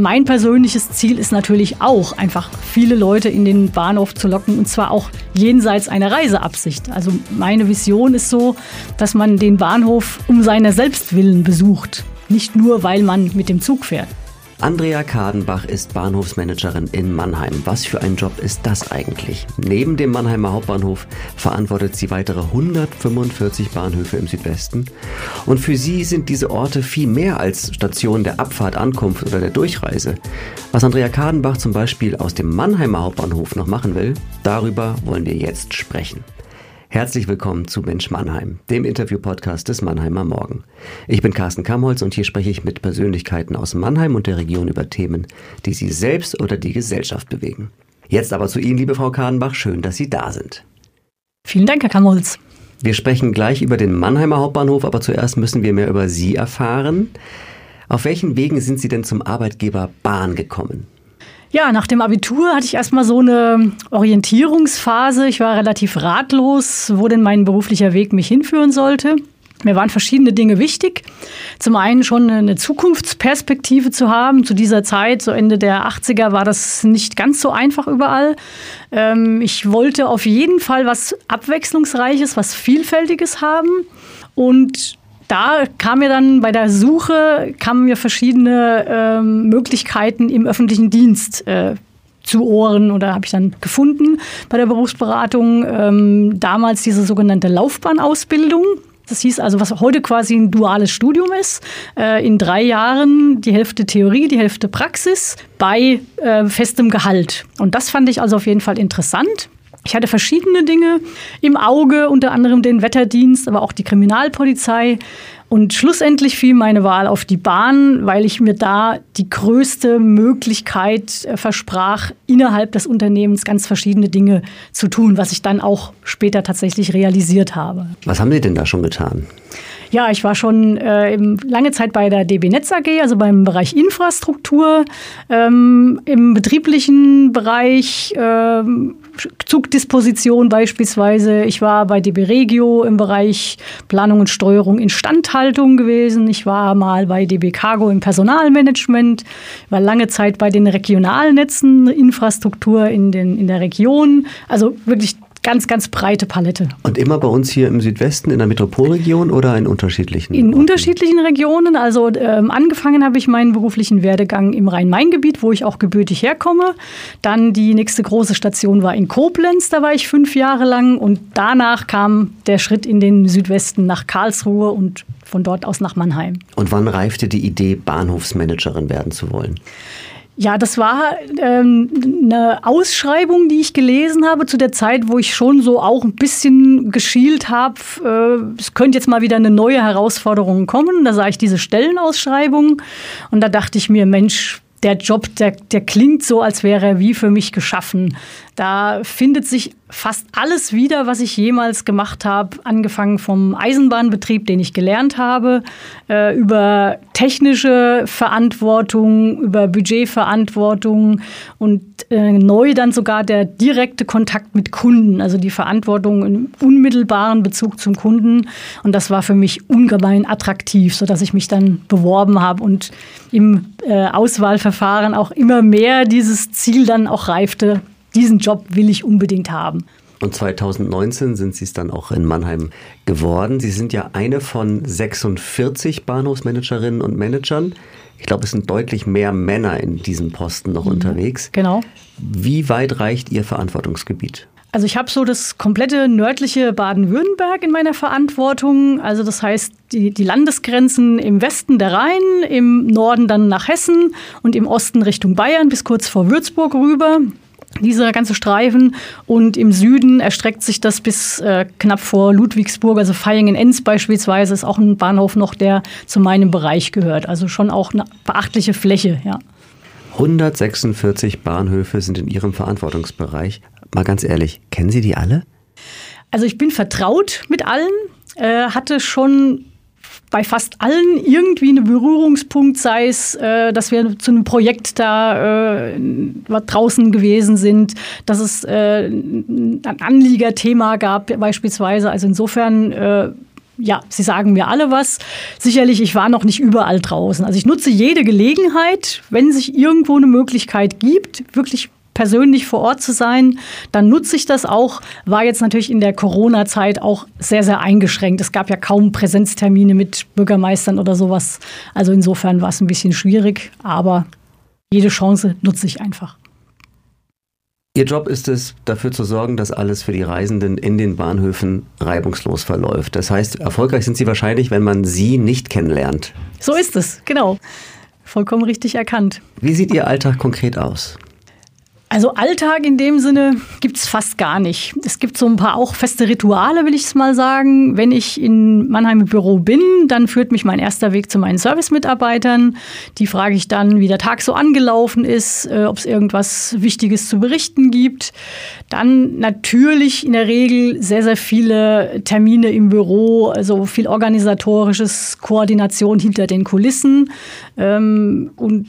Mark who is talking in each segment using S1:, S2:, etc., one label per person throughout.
S1: Mein persönliches Ziel ist natürlich auch, einfach viele Leute in den Bahnhof zu locken und zwar auch jenseits einer Reiseabsicht. Also meine Vision ist so, dass man den Bahnhof um seiner selbst willen besucht, nicht nur weil man mit dem Zug fährt.
S2: Andrea Kadenbach ist Bahnhofsmanagerin in Mannheim. Was für ein Job ist das eigentlich? Neben dem Mannheimer Hauptbahnhof verantwortet sie weitere 145 Bahnhöfe im Südwesten. Und für sie sind diese Orte viel mehr als Stationen der Abfahrt, Ankunft oder der Durchreise. Was Andrea Kadenbach zum Beispiel aus dem Mannheimer Hauptbahnhof noch machen will, darüber wollen wir jetzt sprechen. Herzlich willkommen zu Mensch Mannheim, dem Interview-Podcast des Mannheimer Morgen. Ich bin Carsten Kamholz und hier spreche ich mit Persönlichkeiten aus Mannheim und der Region über Themen, die Sie selbst oder die Gesellschaft bewegen. Jetzt aber zu Ihnen, liebe Frau Kahnbach, schön, dass Sie da sind.
S1: Vielen Dank, Herr Kamholz.
S2: Wir sprechen gleich über den Mannheimer Hauptbahnhof, aber zuerst müssen wir mehr über Sie erfahren. Auf welchen Wegen sind Sie denn zum Arbeitgeber Bahn gekommen?
S1: Ja, nach dem Abitur hatte ich erstmal so eine Orientierungsphase. Ich war relativ ratlos, wo denn mein beruflicher Weg mich hinführen sollte. Mir waren verschiedene Dinge wichtig. Zum einen schon eine Zukunftsperspektive zu haben. Zu dieser Zeit, so Ende der 80er, war das nicht ganz so einfach überall. Ähm, ich wollte auf jeden Fall was Abwechslungsreiches, was Vielfältiges haben. Und da kam mir dann bei der Suche kamen mir verschiedene ähm, Möglichkeiten im öffentlichen Dienst äh, zu Ohren oder habe ich dann gefunden bei der Berufsberatung. Ähm, damals diese sogenannte Laufbahnausbildung. Das hieß also, was heute quasi ein duales Studium ist, äh, in drei Jahren die Hälfte Theorie, die Hälfte Praxis bei äh, festem Gehalt. Und das fand ich also auf jeden Fall interessant. Ich hatte verschiedene Dinge im Auge, unter anderem den Wetterdienst, aber auch die Kriminalpolizei. Und schlussendlich fiel meine Wahl auf die Bahn, weil ich mir da die größte Möglichkeit äh, versprach, innerhalb des Unternehmens ganz verschiedene Dinge zu tun, was ich dann auch später tatsächlich realisiert habe.
S2: Was haben Sie denn da schon getan?
S1: Ja, ich war schon äh, lange Zeit bei der DB Netz AG, also beim Bereich Infrastruktur, ähm, im betrieblichen Bereich. Ähm, Zugdisposition beispielsweise. Ich war bei DB Regio im Bereich Planung und Steuerung Instandhaltung gewesen. Ich war mal bei DB Cargo im Personalmanagement. Ich war lange Zeit bei den Regionalnetzen, Infrastruktur in, den, in der Region. Also wirklich ganz, ganz breite Palette.
S2: Und immer bei uns hier im Südwesten, in der Metropolregion oder in unterschiedlichen?
S1: In Orten? unterschiedlichen Regionen. Also ähm, angefangen habe ich meinen beruflichen Werdegang im Rhein-Main-Gebiet, wo ich auch gebürtig herkomme. Dann die nächste große Station war in Koblenz, da war ich fünf Jahre lang. Und danach kam der Schritt in den Südwesten nach Karlsruhe und von dort aus nach Mannheim.
S2: Und wann reifte die Idee, Bahnhofsmanagerin werden zu wollen?
S1: Ja, das war ähm, eine Ausschreibung, die ich gelesen habe zu der Zeit, wo ich schon so auch ein bisschen geschielt habe. Äh, es könnte jetzt mal wieder eine neue Herausforderung kommen. Da sah ich diese Stellenausschreibung und da dachte ich mir, Mensch, der Job, der, der klingt so, als wäre er wie für mich geschaffen. Da findet sich fast alles wieder, was ich jemals gemacht habe, angefangen vom Eisenbahnbetrieb, den ich gelernt habe, äh, über technische Verantwortung, über Budgetverantwortung und äh, neu dann sogar der direkte Kontakt mit Kunden, also die Verantwortung im unmittelbaren Bezug zum Kunden. Und das war für mich ungemein attraktiv, sodass ich mich dann beworben habe und im äh, Auswahlverfahren auch immer mehr dieses Ziel dann auch reifte, diesen Job will ich unbedingt haben.
S2: Und 2019 sind Sie es dann auch in Mannheim geworden. Sie sind ja eine von 46 Bahnhofsmanagerinnen und Managern. Ich glaube, es sind deutlich mehr Männer in diesem Posten noch mhm. unterwegs.
S1: Genau.
S2: Wie weit reicht Ihr Verantwortungsgebiet?
S1: Also ich habe so das komplette nördliche Baden-Württemberg in meiner Verantwortung. Also das heißt die, die Landesgrenzen im Westen der Rhein, im Norden dann nach Hessen und im Osten Richtung Bayern bis kurz vor Würzburg rüber dieser ganze Streifen. Und im Süden erstreckt sich das bis äh, knapp vor Ludwigsburg, also Vaihingen-Enz beispielsweise, ist auch ein Bahnhof noch, der zu meinem Bereich gehört. Also schon auch eine beachtliche Fläche, ja.
S2: 146 Bahnhöfe sind in Ihrem Verantwortungsbereich. Mal ganz ehrlich, kennen Sie die alle?
S1: Also ich bin vertraut mit allen, äh, hatte schon bei fast allen irgendwie einen Berührungspunkt, sei es, äh, dass wir zu einem Projekt da äh, draußen gewesen sind, dass es äh, ein Anliegerthema gab beispielsweise. Also insofern äh, ja, Sie sagen mir alle was. Sicherlich, ich war noch nicht überall draußen. Also ich nutze jede Gelegenheit, wenn sich irgendwo eine Möglichkeit gibt, wirklich persönlich vor Ort zu sein, dann nutze ich das auch. War jetzt natürlich in der Corona-Zeit auch sehr, sehr eingeschränkt. Es gab ja kaum Präsenztermine mit Bürgermeistern oder sowas. Also insofern war es ein bisschen schwierig, aber jede Chance nutze ich einfach.
S2: Ihr Job ist es, dafür zu sorgen, dass alles für die Reisenden in den Bahnhöfen reibungslos verläuft. Das heißt, erfolgreich sind Sie wahrscheinlich, wenn man Sie nicht kennenlernt.
S1: So ist es, genau. Vollkommen richtig erkannt.
S2: Wie sieht Ihr Alltag konkret aus?
S1: Also Alltag in dem Sinne gibt's fast gar nicht. Es gibt so ein paar auch feste Rituale, will ich es mal sagen. Wenn ich in Mannheim im Büro bin, dann führt mich mein erster Weg zu meinen Service-Mitarbeitern. Die frage ich dann, wie der Tag so angelaufen ist, äh, ob es irgendwas Wichtiges zu berichten gibt. Dann natürlich in der Regel sehr, sehr viele Termine im Büro, also viel organisatorisches, Koordination hinter den Kulissen. Ähm, und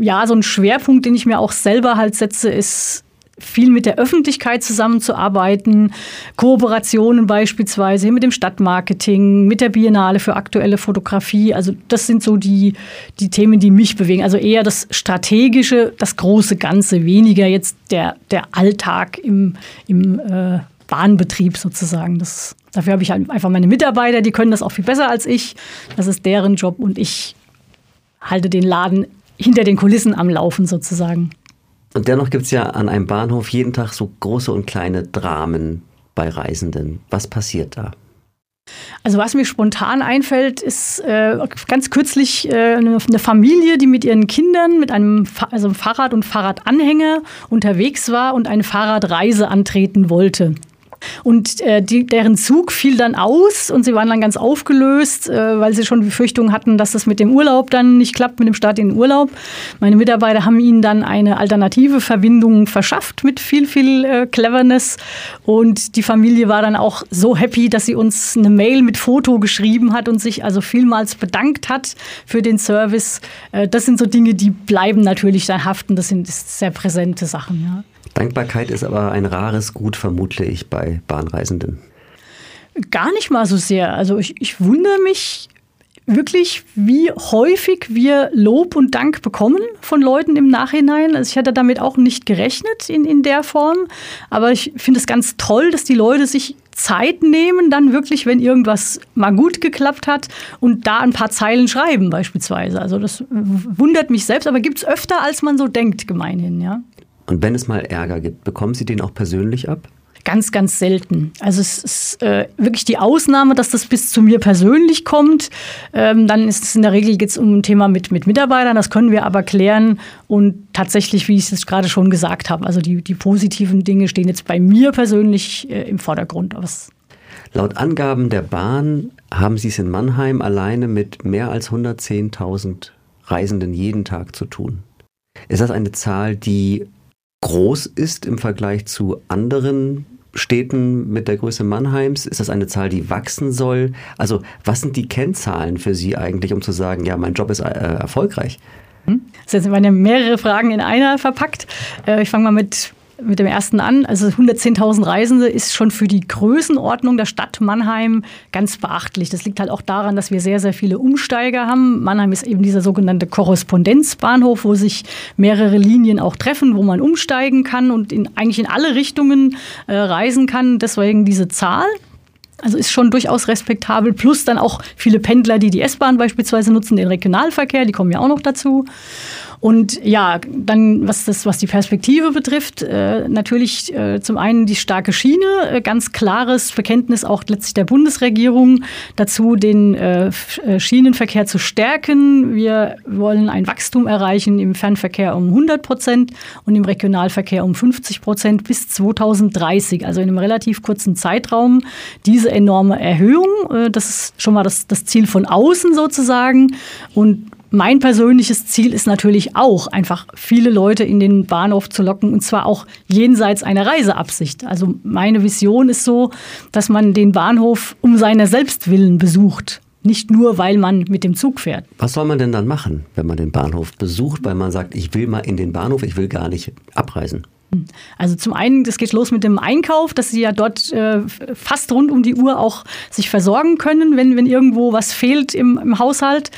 S1: ja, so ein Schwerpunkt, den ich mir auch selber halt setze, ist viel mit der Öffentlichkeit zusammenzuarbeiten, Kooperationen beispielsweise mit dem Stadtmarketing, mit der Biennale für aktuelle Fotografie. Also das sind so die, die Themen, die mich bewegen. Also eher das Strategische, das große Ganze, weniger jetzt der, der Alltag im, im äh, Bahnbetrieb sozusagen. Das, dafür habe ich halt einfach meine Mitarbeiter, die können das auch viel besser als ich. Das ist deren Job und ich halte den Laden hinter den Kulissen am Laufen sozusagen.
S2: Und dennoch gibt es ja an einem Bahnhof jeden Tag so große und kleine Dramen bei Reisenden. Was passiert da?
S1: Also was mir spontan einfällt, ist äh, ganz kürzlich äh, eine, Familie, die mit ihren Kindern mit einem, Fa also Fahrrad und Fahrradanhänger unterwegs war und eine Fahrradreise antreten wollte. Und äh, die, deren Zug fiel dann aus und sie waren dann ganz aufgelöst, äh, weil sie schon Befürchtungen hatten, dass das mit dem Urlaub dann nicht klappt, mit dem Start in den Urlaub. Meine Mitarbeiter haben ihnen dann eine alternative Verbindung verschafft mit viel, viel äh, Cleverness. Und die Familie war dann auch so happy, dass sie uns eine Mail mit Foto geschrieben hat und sich also vielmals bedankt hat für den Service. Äh, das sind so Dinge, die bleiben natürlich dann haften. Das sind sehr präsente Sachen. Ja.
S2: Dankbarkeit ist aber ein rares Gut, vermute ich, bei Bahnreisenden.
S1: Gar nicht mal so sehr. Also ich, ich wundere mich wirklich, wie häufig wir Lob und Dank bekommen von Leuten im Nachhinein. Also ich hatte damit auch nicht gerechnet in, in der Form. Aber ich finde es ganz toll, dass die Leute sich Zeit nehmen, dann wirklich, wenn irgendwas mal gut geklappt hat und da ein paar Zeilen schreiben beispielsweise. Also das wundert mich selbst, aber gibt es öfter, als man so denkt, gemeinhin, ja.
S2: Und wenn es mal Ärger gibt, bekommen Sie den auch persönlich ab?
S1: Ganz, ganz selten. Also es ist äh, wirklich die Ausnahme, dass das bis zu mir persönlich kommt. Ähm, dann ist es in der Regel geht es um ein Thema mit, mit Mitarbeitern. Das können wir aber klären. Und tatsächlich, wie ich es gerade schon gesagt habe, also die, die positiven Dinge stehen jetzt bei mir persönlich äh, im Vordergrund.
S2: Laut Angaben der Bahn haben Sie es in Mannheim alleine mit mehr als 110.000 Reisenden jeden Tag zu tun. Ist das eine Zahl, die groß ist im Vergleich zu anderen Städten mit der Größe Mannheims? Ist das eine Zahl, die wachsen soll? Also was sind die Kennzahlen für Sie eigentlich, um zu sagen, ja, mein Job ist äh, erfolgreich?
S1: Hm? Das sind meine mehrere Fragen in einer verpackt. Äh, ich fange mal mit mit dem ersten an. Also 110.000 Reisende ist schon für die Größenordnung der Stadt Mannheim ganz beachtlich. Das liegt halt auch daran, dass wir sehr, sehr viele Umsteiger haben. Mannheim ist eben dieser sogenannte Korrespondenzbahnhof, wo sich mehrere Linien auch treffen, wo man umsteigen kann und in, eigentlich in alle Richtungen äh, reisen kann. Deswegen diese Zahl. Also ist schon durchaus respektabel. Plus dann auch viele Pendler, die die S-Bahn beispielsweise nutzen, den Regionalverkehr, die kommen ja auch noch dazu. Und ja, dann, was, das, was die Perspektive betrifft, äh, natürlich äh, zum einen die starke Schiene, äh, ganz klares Bekenntnis auch letztlich der Bundesregierung dazu, den äh, äh, Schienenverkehr zu stärken. Wir wollen ein Wachstum erreichen im Fernverkehr um 100 Prozent und im Regionalverkehr um 50 Prozent bis 2030, also in einem relativ kurzen Zeitraum. Diese enorme Erhöhung, äh, das ist schon mal das, das Ziel von außen sozusagen. Und mein persönliches Ziel ist natürlich auch, einfach viele Leute in den Bahnhof zu locken und zwar auch jenseits einer Reiseabsicht. Also meine Vision ist so, dass man den Bahnhof um seiner Selbstwillen besucht. Nicht nur, weil man mit dem Zug fährt.
S2: Was soll man denn dann machen, wenn man den Bahnhof besucht, weil man sagt, ich will mal in den Bahnhof, ich will gar nicht abreisen?
S1: Also zum einen, das geht los mit dem Einkauf, dass sie ja dort äh, fast rund um die Uhr auch sich versorgen können, wenn, wenn irgendwo was fehlt im, im Haushalt.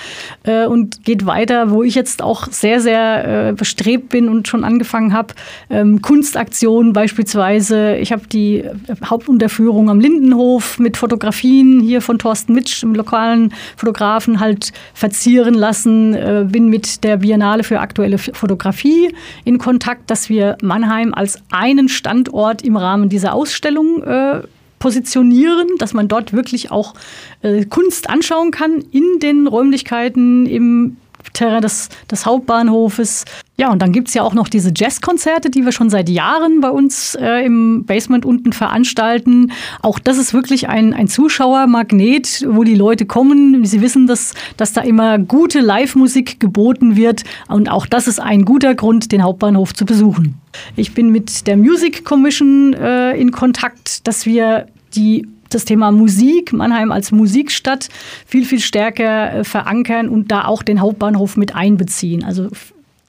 S1: Äh, und geht weiter, wo ich jetzt auch sehr, sehr äh, bestrebt bin und schon angefangen habe. Ähm, Kunstaktionen beispielsweise. Ich habe die Hauptunterführung am Lindenhof mit Fotografien hier von Thorsten Mitsch, dem lokalen Fotografen, halt verzieren lassen. Äh, bin mit der Biennale für aktuelle Fotografie in Kontakt, dass wir Mannheim Mannheim als einen Standort im Rahmen dieser Ausstellung äh, positionieren, dass man dort wirklich auch äh, Kunst anschauen kann in den Räumlichkeiten im Terrain des, des Hauptbahnhofes. Ja, und dann gibt es ja auch noch diese Jazzkonzerte, die wir schon seit Jahren bei uns äh, im Basement unten veranstalten. Auch das ist wirklich ein, ein Zuschauermagnet, wo die Leute kommen. Sie wissen, dass, dass da immer gute Live-Musik geboten wird. Und auch das ist ein guter Grund, den Hauptbahnhof zu besuchen. Ich bin mit der Music Commission äh, in Kontakt, dass wir die das Thema Musik, Mannheim als Musikstadt, viel, viel stärker äh, verankern und da auch den Hauptbahnhof mit einbeziehen. Also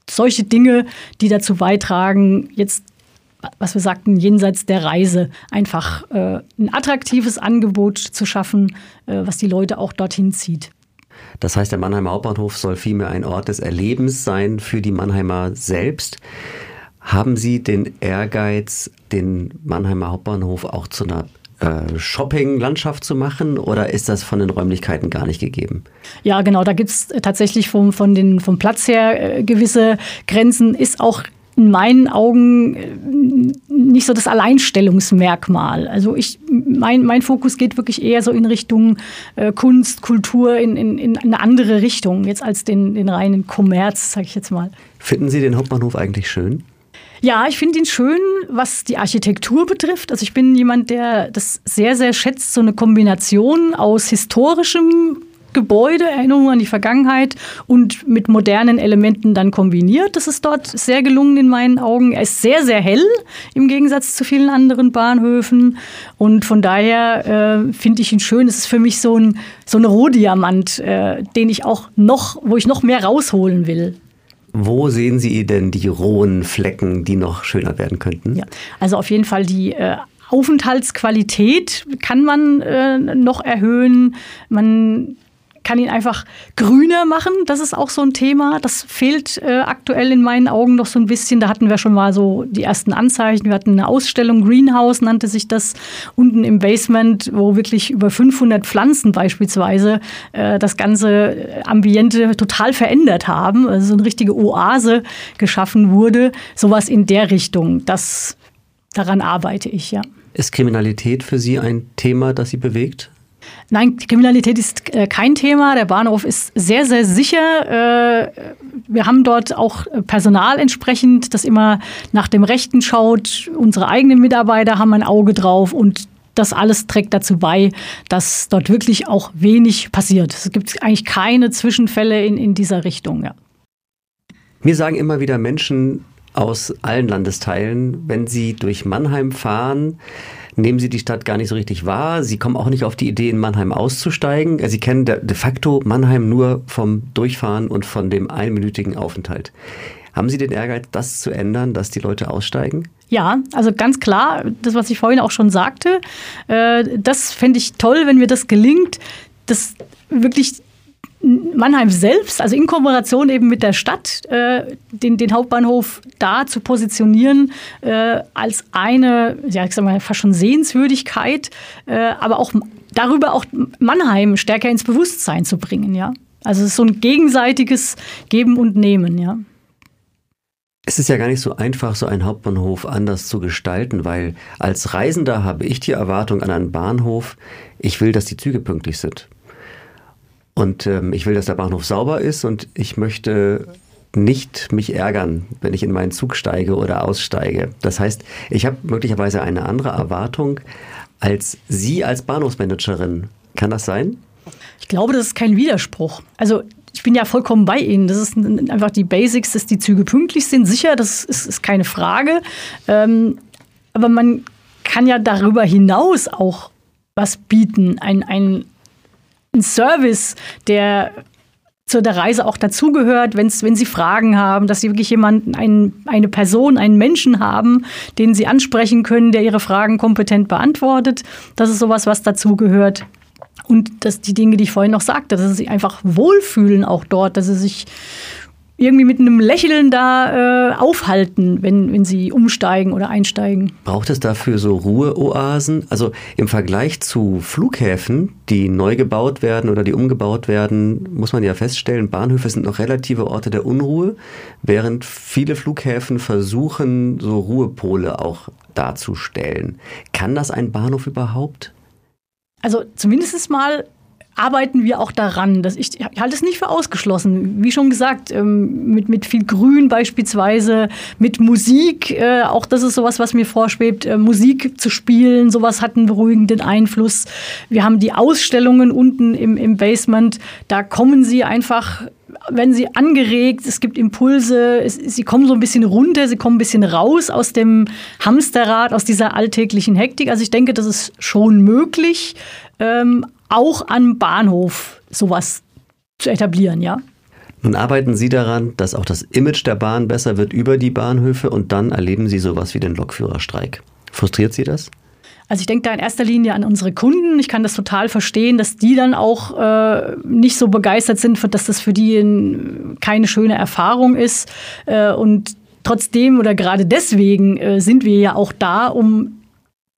S1: solche Dinge, die dazu beitragen, jetzt was wir sagten, jenseits der Reise, einfach äh, ein attraktives Angebot zu schaffen, äh, was die Leute auch dorthin zieht.
S2: Das heißt, der Mannheimer Hauptbahnhof soll vielmehr ein Ort des Erlebens sein für die Mannheimer selbst. Haben Sie den Ehrgeiz, den Mannheimer Hauptbahnhof auch zu einer äh, Shopping-Landschaft zu machen oder ist das von den Räumlichkeiten gar nicht gegeben?
S1: Ja, genau, da gibt es tatsächlich vom, von den, vom Platz her äh, gewisse Grenzen, ist auch in meinen Augen äh, nicht so das Alleinstellungsmerkmal. Also ich, mein, mein Fokus geht wirklich eher so in Richtung äh, Kunst, Kultur, in, in, in eine andere Richtung, jetzt als den, den reinen Kommerz, sag ich jetzt mal.
S2: Finden Sie den Hauptbahnhof eigentlich schön?
S1: Ja, ich finde ihn schön, was die Architektur betrifft. Also ich bin jemand, der das sehr, sehr schätzt, so eine Kombination aus historischem Gebäude, Erinnerungen an die Vergangenheit und mit modernen Elementen dann kombiniert. Das ist dort sehr gelungen in meinen Augen. Er ist sehr, sehr hell im Gegensatz zu vielen anderen Bahnhöfen. Und von daher äh, finde ich ihn schön. Es ist für mich so ein, so ein Rohdiamant, äh, den ich auch noch, wo ich noch mehr rausholen will.
S2: Wo sehen Sie denn die rohen Flecken, die noch schöner werden könnten?
S1: Ja, also auf jeden Fall die äh, Aufenthaltsqualität kann man äh, noch erhöhen. Man kann ihn einfach grüner machen. Das ist auch so ein Thema. Das fehlt äh, aktuell in meinen Augen noch so ein bisschen. Da hatten wir schon mal so die ersten Anzeichen. Wir hatten eine Ausstellung, Greenhouse nannte sich das, unten im Basement, wo wirklich über 500 Pflanzen beispielsweise äh, das ganze Ambiente total verändert haben. Also so eine richtige Oase geschaffen wurde. Sowas in der Richtung. Das, daran arbeite ich, ja.
S2: Ist Kriminalität für Sie ein Thema, das Sie bewegt?
S1: Nein, Kriminalität ist äh, kein Thema. Der Bahnhof ist sehr, sehr sicher. Äh, wir haben dort auch Personal entsprechend, das immer nach dem Rechten schaut. Unsere eigenen Mitarbeiter haben ein Auge drauf und das alles trägt dazu bei, dass dort wirklich auch wenig passiert. Es gibt eigentlich keine Zwischenfälle in, in dieser Richtung. Ja.
S2: Mir sagen immer wieder Menschen aus allen Landesteilen, wenn sie durch Mannheim fahren, nehmen sie die Stadt gar nicht so richtig wahr. Sie kommen auch nicht auf die Idee, in Mannheim auszusteigen. Sie kennen de facto Mannheim nur vom Durchfahren und von dem einminütigen Aufenthalt. Haben Sie den Ehrgeiz, das zu ändern, dass die Leute aussteigen?
S1: Ja, also ganz klar, das, was ich vorhin auch schon sagte, äh, das fände ich toll, wenn mir das gelingt, das wirklich Mannheim selbst, also in Kooperation eben mit der Stadt, äh, den, den, Hauptbahnhof da zu positionieren äh, als eine, ja, ich sag mal, fast schon Sehenswürdigkeit, äh, aber auch darüber auch Mannheim stärker ins Bewusstsein zu bringen, ja. Also es ist so ein gegenseitiges Geben und Nehmen, ja.
S2: Es ist ja gar nicht so einfach, so einen Hauptbahnhof anders zu gestalten, weil als Reisender habe ich die Erwartung an einen Bahnhof, ich will, dass die Züge pünktlich sind. Und ähm, ich will, dass der Bahnhof sauber ist und ich möchte nicht mich ärgern, wenn ich in meinen Zug steige oder aussteige. Das heißt, ich habe möglicherweise eine andere Erwartung als Sie als Bahnhofsmanagerin. Kann das sein?
S1: Ich glaube, das ist kein Widerspruch. Also ich bin ja vollkommen bei Ihnen. Das ist einfach die Basics, dass die Züge pünktlich sind. Sicher, das ist, ist keine Frage. Ähm, aber man kann ja darüber hinaus auch was bieten. Ein, ein, ein Service, der zu der Reise auch dazugehört, wenn Sie Fragen haben, dass Sie wirklich jemanden, ein, eine Person, einen Menschen haben, den Sie ansprechen können, der Ihre Fragen kompetent beantwortet. Das ist sowas, was dazugehört. Und dass die Dinge, die ich vorhin noch sagte, dass sie sich einfach wohlfühlen auch dort, dass sie sich irgendwie mit einem Lächeln da äh, aufhalten, wenn, wenn sie umsteigen oder einsteigen.
S2: Braucht es dafür so Ruheoasen? Also im Vergleich zu Flughäfen, die neu gebaut werden oder die umgebaut werden, muss man ja feststellen, Bahnhöfe sind noch relative Orte der Unruhe, während viele Flughäfen versuchen, so Ruhepole auch darzustellen. Kann das ein Bahnhof überhaupt?
S1: Also zumindest mal arbeiten wir auch daran. Das ich, ich halte es nicht für ausgeschlossen. Wie schon gesagt, ähm, mit, mit viel Grün beispielsweise, mit Musik, äh, auch das ist sowas, was mir vorschwebt, äh, Musik zu spielen, sowas hat einen beruhigenden Einfluss. Wir haben die Ausstellungen unten im, im Basement, da kommen sie einfach wenn sie angeregt, es gibt Impulse, es, sie kommen so ein bisschen runter, sie kommen ein bisschen raus aus dem Hamsterrad, aus dieser alltäglichen Hektik. Also ich denke, das ist schon möglich. Ähm, auch am Bahnhof sowas zu etablieren, ja.
S2: Nun arbeiten Sie daran, dass auch das Image der Bahn besser wird über die Bahnhöfe und dann erleben Sie sowas wie den Lokführerstreik. Frustriert Sie das?
S1: Also ich denke da in erster Linie an unsere Kunden. Ich kann das total verstehen, dass die dann auch äh, nicht so begeistert sind, dass das für die in, keine schöne Erfahrung ist. Äh, und trotzdem oder gerade deswegen äh, sind wir ja auch da, um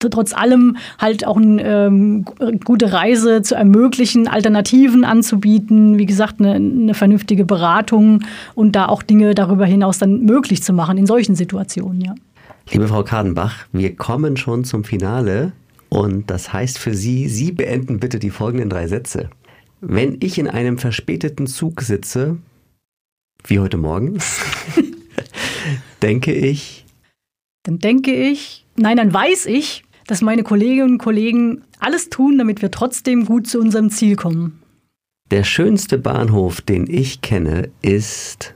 S1: trotz allem halt auch eine ähm, gute Reise zu ermöglichen, Alternativen anzubieten, wie gesagt, eine, eine, vernünftige Beratung und da auch Dinge darüber hinaus dann möglich zu machen in solchen Situationen, ja.
S2: Liebe Frau Kadenbach, wir kommen schon zum Finale und das heißt für Sie, Sie beenden bitte die folgenden drei Sätze. Wenn ich in einem verspäteten Zug sitze, wie heute Morgen, denke ich.
S1: Dann denke ich, nein, dann weiß ich, dass meine Kolleginnen und Kollegen alles tun, damit wir trotzdem gut zu unserem Ziel kommen.
S2: Der schönste Bahnhof, den ich kenne, ist.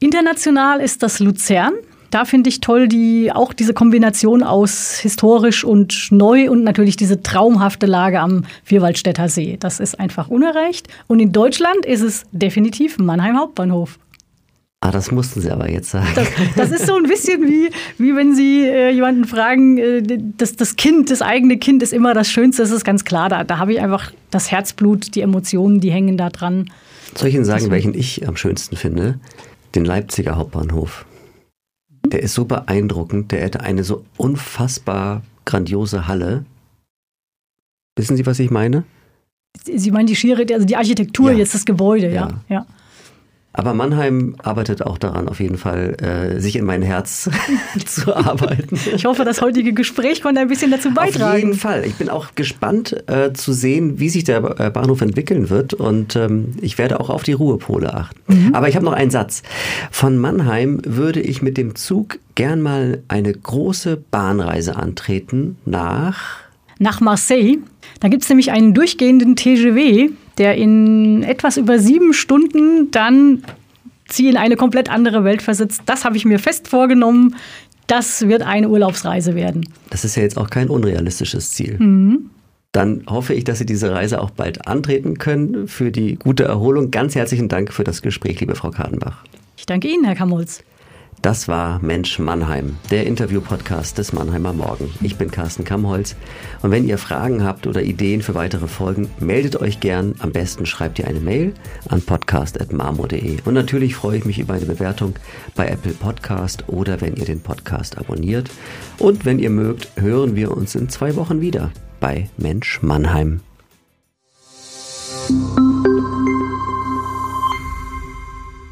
S1: International ist das Luzern. Da finde ich toll die, auch diese Kombination aus historisch und neu und natürlich diese traumhafte Lage am Vierwaldstätter See. Das ist einfach unerreicht. Und in Deutschland ist es definitiv Mannheim Hauptbahnhof.
S2: Ah, das mussten Sie aber jetzt sagen.
S1: Das, das ist so ein bisschen wie, wie wenn Sie äh, jemanden fragen, äh, das, das Kind, das eigene Kind ist immer das Schönste, das ist ganz klar. Da, da habe ich einfach das Herzblut, die Emotionen, die hängen da dran.
S2: Soll ich Ihnen sagen, das welchen ich am schönsten finde? Den Leipziger Hauptbahnhof. Der ist so beeindruckend, der hätte eine so unfassbar grandiose Halle. Wissen Sie, was ich meine?
S1: Sie meinen die schiere, also die Architektur, ja. jetzt das Gebäude, ja. ja. ja.
S2: Aber Mannheim arbeitet auch daran, auf jeden Fall, äh, sich in mein Herz zu arbeiten.
S1: Ich hoffe, das heutige Gespräch konnte ein bisschen dazu beitragen.
S2: Auf jeden Fall. Ich bin auch gespannt äh, zu sehen, wie sich der äh, Bahnhof entwickeln wird. Und ähm, ich werde auch auf die Ruhepole achten. Mhm. Aber ich habe noch einen Satz. Von Mannheim würde ich mit dem Zug gern mal eine große Bahnreise antreten nach
S1: nach Marseille. Da gibt es nämlich einen durchgehenden TGV, der in etwas über sieben Stunden dann sie in eine komplett andere Welt versetzt. Das habe ich mir fest vorgenommen. Das wird eine Urlaubsreise werden.
S2: Das ist ja jetzt auch kein unrealistisches Ziel. Mhm. Dann hoffe ich, dass Sie diese Reise auch bald antreten können. Für die gute Erholung ganz herzlichen Dank für das Gespräch, liebe Frau Kadenbach.
S1: Ich danke Ihnen, Herr Kamholz.
S2: Das war Mensch Mannheim, der Interview-Podcast des Mannheimer Morgen. Ich bin Carsten Kamholz und wenn ihr Fragen habt oder Ideen für weitere Folgen, meldet euch gern. Am besten schreibt ihr eine Mail an podcast.marmo.de. Und natürlich freue ich mich über eine Bewertung bei Apple Podcast oder wenn ihr den Podcast abonniert. Und wenn ihr mögt, hören wir uns in zwei Wochen wieder bei Mensch Mannheim.